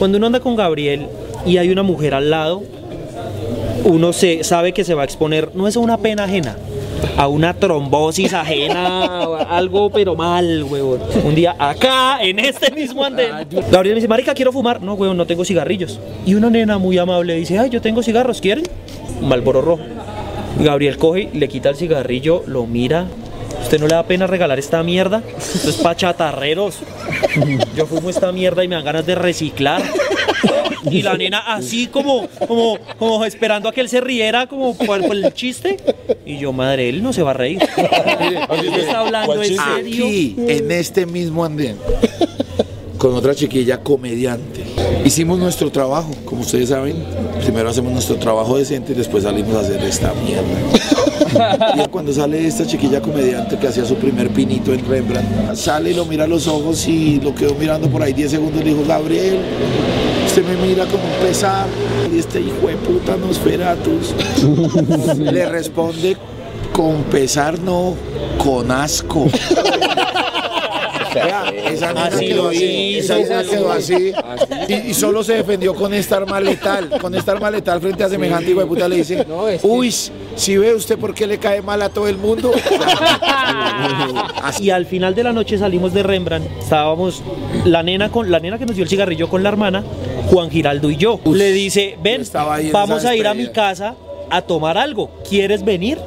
Cuando uno anda con Gabriel y hay una mujer al lado, uno se sabe que se va a exponer, no es a una pena ajena, a una trombosis ajena, algo pero mal, huevón. Un día acá, en este mismo andén. Gabriel me dice, marica, quiero fumar. No, huevón, no tengo cigarrillos. Y una nena muy amable dice, ay, yo tengo cigarros, ¿quieren? Malboro rojo. Gabriel coge, le quita el cigarrillo, lo mira. ¿Usted no le da pena regalar esta mierda? Esto es pa' chatarreros. Yo fumo esta mierda y me dan ganas de reciclar. Y la nena así como, como, como esperando a que él se riera como por, por el chiste. Y yo, madre, él no se va a reír. Él está hablando en serio. Aquí, en este mismo andén, con otra chiquilla comediante. Hicimos nuestro trabajo, como ustedes saben. Primero hacemos nuestro trabajo decente y después salimos a hacer esta mierda. Y cuando sale esta chiquilla comediante que hacía su primer pinito en Rembrandt, sale y lo mira a los ojos y lo quedó mirando por ahí 10 segundos y le dijo, Gabriel, usted me mira como un pesar y este hijo de puta Nosferatus le responde con pesar no, con asco. Esa nena Así quedó lo así, esa hizo, nena quedó así y, y solo se defendió con esta arma letal, con esta arma letal frente a semejante hijo de puta le dice, uy, si ve usted por qué le cae mal a todo el mundo. Y al final de la noche salimos de Rembrandt. Estábamos la nena con la nena que nos dio el cigarrillo con la hermana, Juan Giraldo y yo. Le dice, ven, ahí vamos a ir a mi despedida". casa a tomar algo. ¿Quieres venir?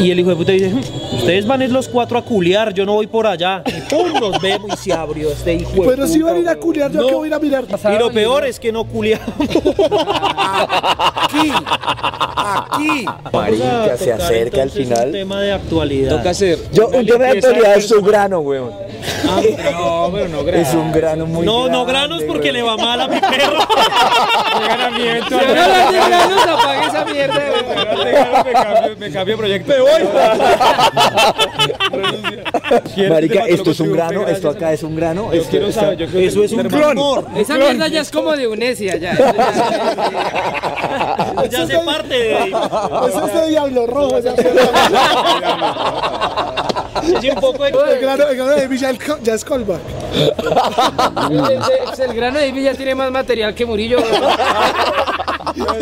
Y el hijo de puta dice, "Hmm, ustedes van a ir los cuatro a culiar, yo no voy por allá. Y pum, nos vemos y se abrió este hijo de Pero si van a ir a culiar, yo No. que voy a ir a mirar. Y lo peor es que no culiamos. Aquí, aquí. Marica, se acerca al final. Un tema de actualidad. Toca hacer. Yo, un tema de actualidad es un grano, weón. No, pero no Es un grano muy No, no grande, granos porque weón. le va mal a mi perro. Si no la de granos, apague esa mierda. Me cambio, me cambio de proyecto. Me voy. Marica, esto es un grano, esto acá es un grano. Yo esto quiero está- saber, yo creo que Eso es un clon. clon. Esa mierda ya es como de Unesia, ya. Ya hace parte de Eso es de Diablo Rojo. esa Sí, un poco de... El grano, el grano de Villa el ya es callback. El, el grano de ya tiene más material que Murillo.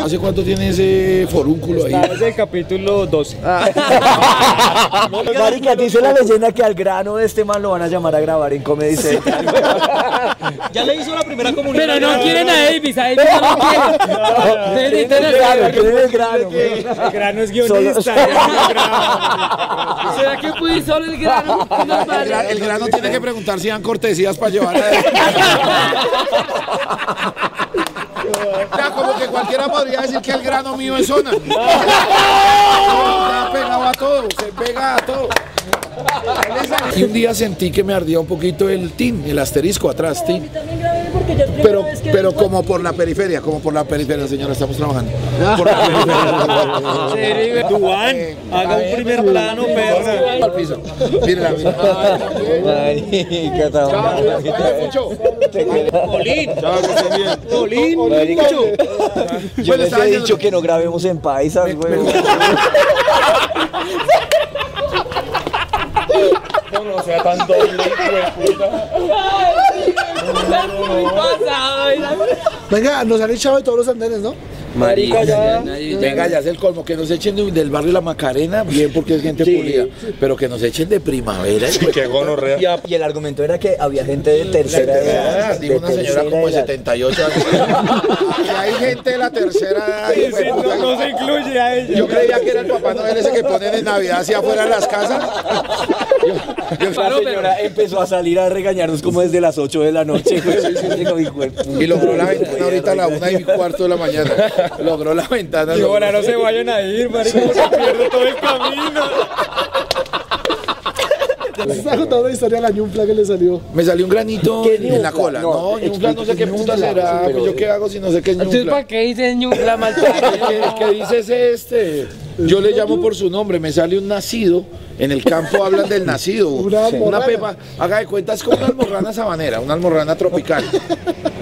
¿Hace cuánto tiene ese forúnculo ahí? Es el capítulo 12. Marica, dice la leyenda que al grano de este man lo van a llamar a grabar en Comedy Central. Ya le hizo la primera comunión. Pero no quieren a Davis, a Davis no lo quieren. El grano, weón. El grano es guionista. ¿Será que puede ir solo el grano? No, El, gra- vale. el grano tiene que preguntar si dan cortesías para llevar a Ya, como que cualquiera podría decir que el grano mío es zona. Está pegado a todo, se pega a todo. Y un día sentí que me ardía un poquito el tin, el asterisco atrás, tin. Pero, pero como por la periferia, como por la periferia, señora, estamos trabajando. Por la periferia. Duan, haga un primer plano, perro. Al piso. Mírala, mira. Marica, está Polín. Polín. Marica, yo les he dicho que no grabemos en paisas, weón. No sea tan doble, hijo de puta. Venga, nos han echado de todos los andenes, ¿no? Marica, ya. Venga, ya es el colmo, que nos echen de- del barrio La Macarena, bien porque es gente pulida, pero que nos echen de primavera. de Qué gonorrea. Y, y el argumento era que había gente de tercera edad. Dijo una señora como de edad. 78 años. Y hay gente de la tercera edad. Sí, puta. no, no se incluye a ella. Yo creía que era el Papá Noel ese que ponen en Navidad hacia afuera de las casas. La señora empezó a salir a regañarnos como desde las 8 de la noche. Y logró la ventana ahorita a la una y cuarto de la mañana. Logró la ventana. Y ahora no se vayan a ir, marica, porque pierdo todo el camino. Se está contando una historia de la ñumpla que le salió. Me salió un granito ¿Qué en la cola. No, ñufla no sé qué puta será. Pues yo qué hago si no sé qué es Entonces, ñufla. ¿para qué dicen ñufla mal ¿Qué, qué dices este? Yo le llamo por su nombre, me sale un nacido. En el campo hablan del nacido. Una Una, pepa, haga de cuenta, es como una almorrana sabanera, una almorrana tropical.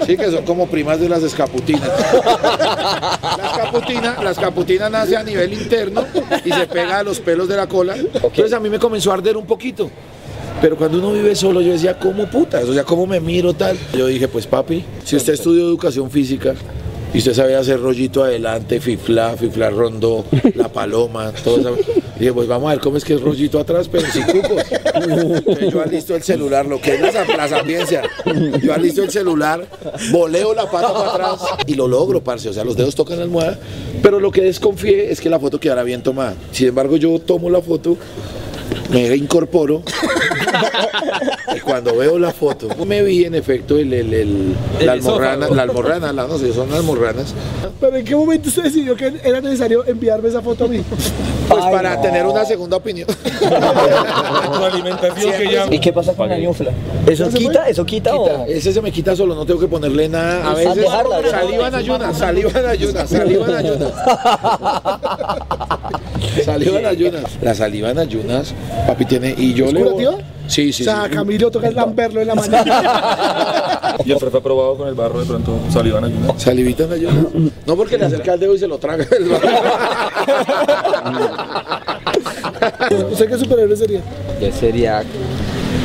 Sí, que son como primas de las escaputinas. La escaputina, la escaputina nace a nivel interno y se pega a los pelos de la cola. Entonces a mí me comenzó a arder un poquito. Pero cuando uno vive solo, yo decía, ¿cómo putas? O sea, ¿cómo me miro tal? Yo dije, pues papi, si usted estudió educación física y usted sabía hacer rollito adelante, fifla, fifla rondo, la paloma, todo eso. Dije, pues vamos a ver cómo es que es rollito atrás, pero sin cupos. Entonces, yo alisto el celular, lo que es la, la sapiencia. Yo alisto el celular, voleo la pata para atrás y lo logro, parce. O sea, los dedos tocan la almohada. Pero lo que desconfié es que la foto quedara bien tomada. Sin embargo, yo tomo la foto, me incorporo. Y cuando veo la foto, me vi en efecto el, el- el- la almorrana, la almorrana, la, no sé, son almorranas. Pero ¿en qué momento usted decidió que era necesario enviarme esa foto a mí? Pues para tener una segunda opinión. alimentación que ya. ¿Y qué pasa con la ñufla? ¿Eso quita? ¿Eso quita o...? Ese se me quita solo, no tengo que ponerle nada. A veces dejarla, ¿no? saliva en ayunas, saliva en ayunas, saliva en ayunas. Saliva en ayunas. La saliva en ayunas, papi tiene. Y yo ¿Es le. curativa? Sí, sí. o sea, sí. Camilo toca lamberlo en la mañana. Y el trato aprobado con el barro de pronto salivan ayuda. Salivita en ayunas. No porque le acerca el dedo y se lo traga. ¿Usted qué superhéroe sería? Yo sería.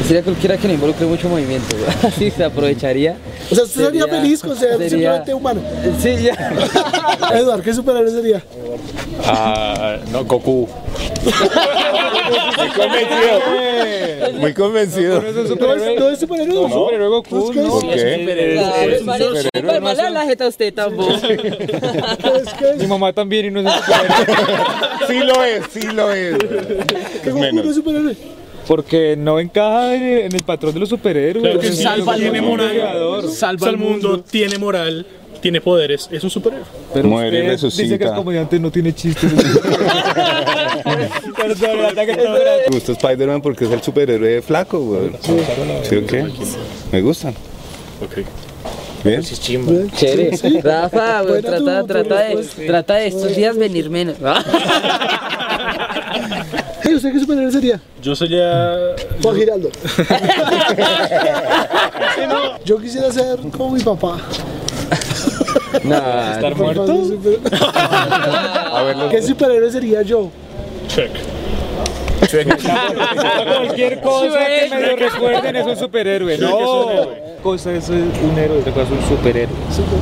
Sería cualquiera que no involucre mucho movimiento. güey. Así se aprovecharía. O sea, usted sería, Sería- feliz con ser sería- simplemente humano. Sí, ya. Eduard, ¿qué superhéroe sería? Ah, no, Goku. Muy convencido. Muy convencido. ¿No es, no es superhéroe? No, superhéroe Goku, ¿Es que es? ¿no? ¿Qué? Claro, marica, súper mala la jeta usted tampoco. ¿Qué es? ¿Qué Mi mamá también y no es superhéroe. Sí lo es, sí lo es. ¿Qué Goku no es superhéroe? Porque no encaja en el, en el patrón de los superhéroes. Claro que sí, salva al tiene mundo, moral, creador. salva al mundo, tiene moral, tiene poderes, es un superhéroe. Pero Muere y usted resucita. dice que es comediante, no tiene chistes. Me gusta Spider-Man porque es el superhéroe flaco, güey. ¿Sí o qué? Me gustan. Ok. Bien. Chévere. Rafa, güey, trata, trata, de, trata de estos días venir menos. ¿Y usted qué superhéroe sería? Yo sería. Juan Giraldo. Yo quisiera ser como mi papá. Nah, ¿Estar muerto? ¿Qué superhéroe sería yo? Check. Cualquier cosa que medio recuerden es un superhéroe. No, cosa es un héroe, otra cosa es un superhéroe.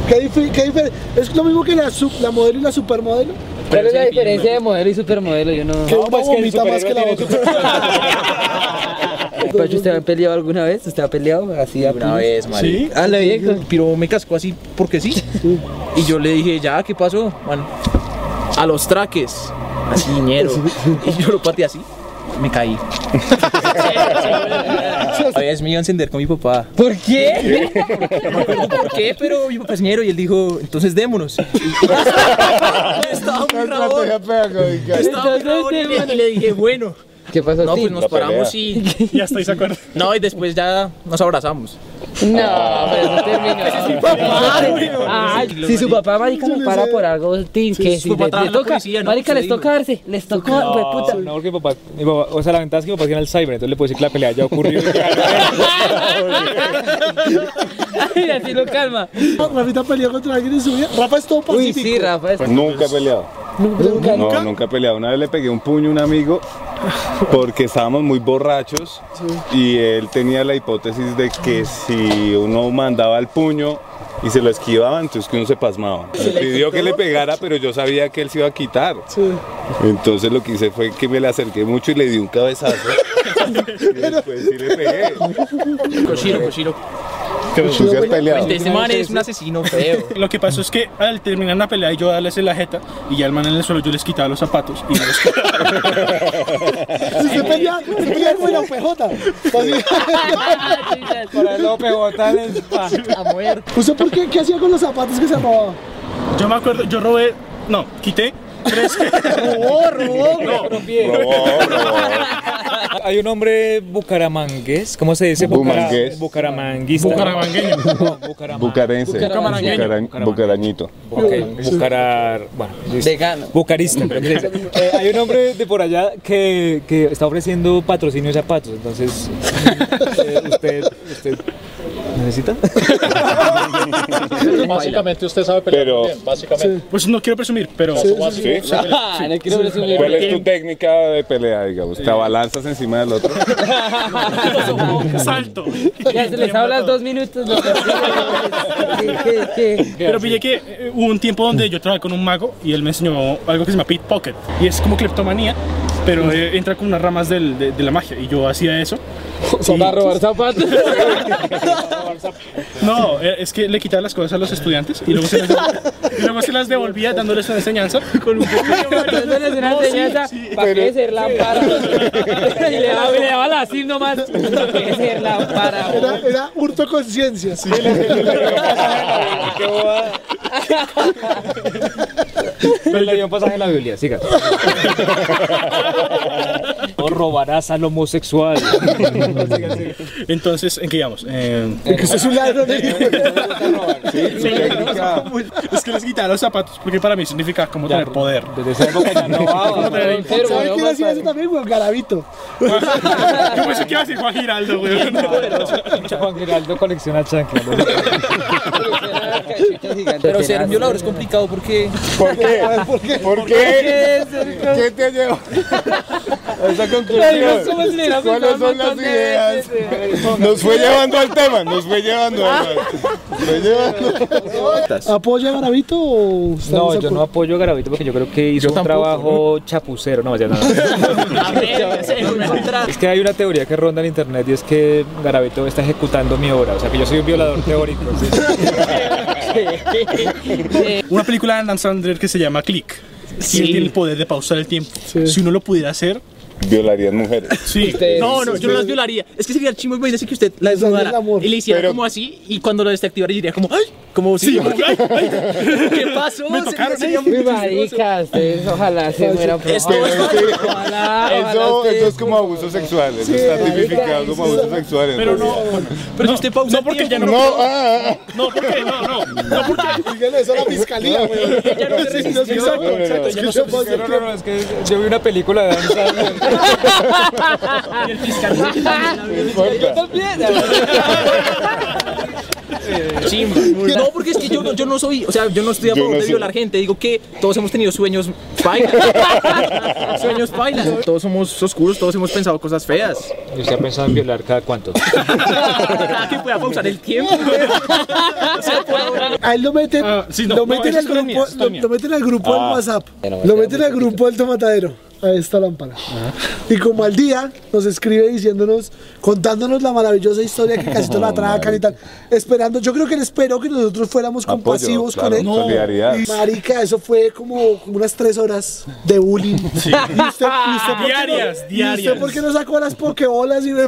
¿Qué qué ¿Es lo mismo que la, sub- la modelo y la supermodelo? ¿Cuál es la diferencia de modelo y supermodelo? Yo no. Que una vomita más que la otra. Pacho, ¿usted ha peleado alguna vez? ¿Usted ha peleado así a Una vez, marica. ¿Sí? Ah, la vieja, el piro me cascó así porque sí. Y yo le dije, ya, ¿qué pasó? Bueno, a los traques, así, ñero. Y yo lo pateé así, me caí. A veces me iba a encender con mi papá. ¿Por qué? No me acuerdo por qué, pero mi papá es ñero y él dijo, entonces démonos. Estaba muy rabón. Estaba muy rabón y le dije, bueno. ¿Qué pasó? No, pues nos paramos y... Ya estoy de acuerdo. No, y después ya nos abrazamos. No, pero eso terminó. Ay, si su papá, marica, me para por algo, tin, que si su papá le, trabaja le en la toca, policía, ¿no? marica, les toca darse, les tocó, pues puta. No, porque mi papá, mi papá, o sea, la ventaja es que mi papá tiene Alzheimer, entonces le puedo decir que la pelea ya ocurrió. Y así lo calma. Rafita peleó contra alguien en su vida. Rafa es todo Uy, pacífico. sí, Rafa. es- Nunca he peleado. No, nunca he peleado. Una vez le pegué un puño a un amigo porque estábamos muy borrachos y él tenía la hipótesis de que si uno mandaba el puño y se lo esquivaba, entonces que uno se pasmaba. Me pidió que le pegara, pero yo sabía que él se iba a quitar. Entonces lo que hice fue que me le acerqué mucho y le di un cabezazo. y después sí le pegué. Cochino, cochino. ¿Tú sí has peleado? Este man es un asesino feo. Lo que pasó es que al terminar la pelea y yo darles en la jeta y ya el man en el suelo yo les quitaba los zapatos y los Si usted pelea, usted pelea con la PJ. Para el OPJ a muerte. ¿Usted por qué? ¿Qué hacía con los zapatos que se robaba? Yo me acuerdo, yo robé, no, quité tres. Robó, robó. Hay un hombre bucaramangués, ¿cómo se dice? Bucara- Bumangués. Bucaramanguista. Bucaramangueño. No, bucaramang- Bucarense. Bucaramarañeño. Bucara- Bucarañito. Ok, Bucarar. Bueno. Vegano. Bucarista. se dice. Eh, hay un hombre de por allá que, que está ofreciendo patrocinio de zapatos. Entonces, eh, usted, usted ¿Necesita? Básicamente usted sabe pelear Pero- muy bien, básicamente. Pues no quiero presumir, pero. ¿Sí? Ah, no quiero presumir. ¿Cuál es tu técnica de pelea, digamos? ¿Te abalanzas encima del otro? Salto. Ya se les hablas dos minutos. Pero pillé que eh, hubo un tiempo donde yo trabajé con un mago y él me enseñó algo que se llama pickpocket. Y es como kleptomanía, pero eh, entra con unas ramas del- de, de la magia. Y yo hacía eso. Son a robar zapatos. No, eh, es que le quitaba las cosas a los estudiantes y luego se las, y luego se las devolvía dándoles una enseñanza con un pequeño Dándoles una No, sí, enseñanza sí. para que ser lámpara. Y le daba, le daba la sim nomás. Para que ser lámpara. Era, era hurto conciencia. Sí. Pero le dio un pasaje en la Biblia, siga. No robarás al homosexual. Entonces, ¿en qué íbamos? Eh, Que usted es un ladrón. es que les quitaba los zapatos porque para mí significa como tener poder. Desde esa época ya no Como tener Enfermo, ¿Sabe no quién hacía eso también, güey? Garabito. Yo pensé que iba a decir Juan Giraldo, güey. Juan Giraldo colecciona chanclas. Pero ser un violador es complicado porque. ¿Por qué? ¿Por qué? ¿Por qué? ¿Qué te llevó a esa conclusión? ¿Cuáles son las ideas? Nos fue llevando al tema, nos fue llevando. Nos fue llevando. ¿Apoya a Garabito o No, yo no apoyo a Garavito porque yo creo que hizo un tampoco, trabajo chapucero. No, ya no. Es que hay una teoría que ronda en internet y es que Garavito está ejecutando mi obra. O sea, que yo soy un violador teórico. Una película de Adam Sandler que se llama Click. Y él tiene el poder de pausar el tiempo. Si uno lo pudiera hacer, Violarían mujeres. sí. Ustedes- No, no, yo no las violaría. Es que sería el chimo imagínese que usted la desnudara y le hiciera Pero- como así y cuando lo desactivara diría como ¡ay! Como sí, como que, "Ay, ay, ¿qué pasó? Me tocaron, Sería- Mi marica, ustedes ojalá se mueran pronto. Esto es- Ojalá, ojalá Eso, ustedes- eso es como abuso sexual, eso está tipificado como abuso sexual. Pero no, realidad. Pero si usted pausa no porque ya no. No, ah, ah, No, porque no, no. No porque. Eso a la fiscalía, güey. Ya no se resistió. Exacto, no, no. exacto. Ya no se. No, no, no, es que yo vi una película de Sandler. Y el fiscal también la No, porque es que yo, no- yo no soy, o sea, yo no estoy a Yo favor no de soy- violar gente. Digo que todos hemos tenido sueños bailas. sueños bailas. Todos somos oscuros, todos hemos pensado cosas feas. ¿Y usted ha pensado en violar cada cuánto? Cada que pueda pausar el tiempo. A él lo meten, Ah, sí, no, lo no, meten esa al grupo, mía, es con lo, lo meten al grupo del WhatsApp, no lo meten al grupo del tomatadero, a esta lámpara. Y como al día nos escribe diciéndonos, contándonos la maravillosa historia que casi todos la atracan y tal, esperando, yo creo que él esperó que nosotros fuéramos Apoyo, compasivos claro, con él. solidaridad. Y, marica, eso fue como como unas tres horas de bullying. Y usted, y usted, ¿por qué no- Diarias, ¿Y diarias. usted por qué no sacó las pokebolas y me...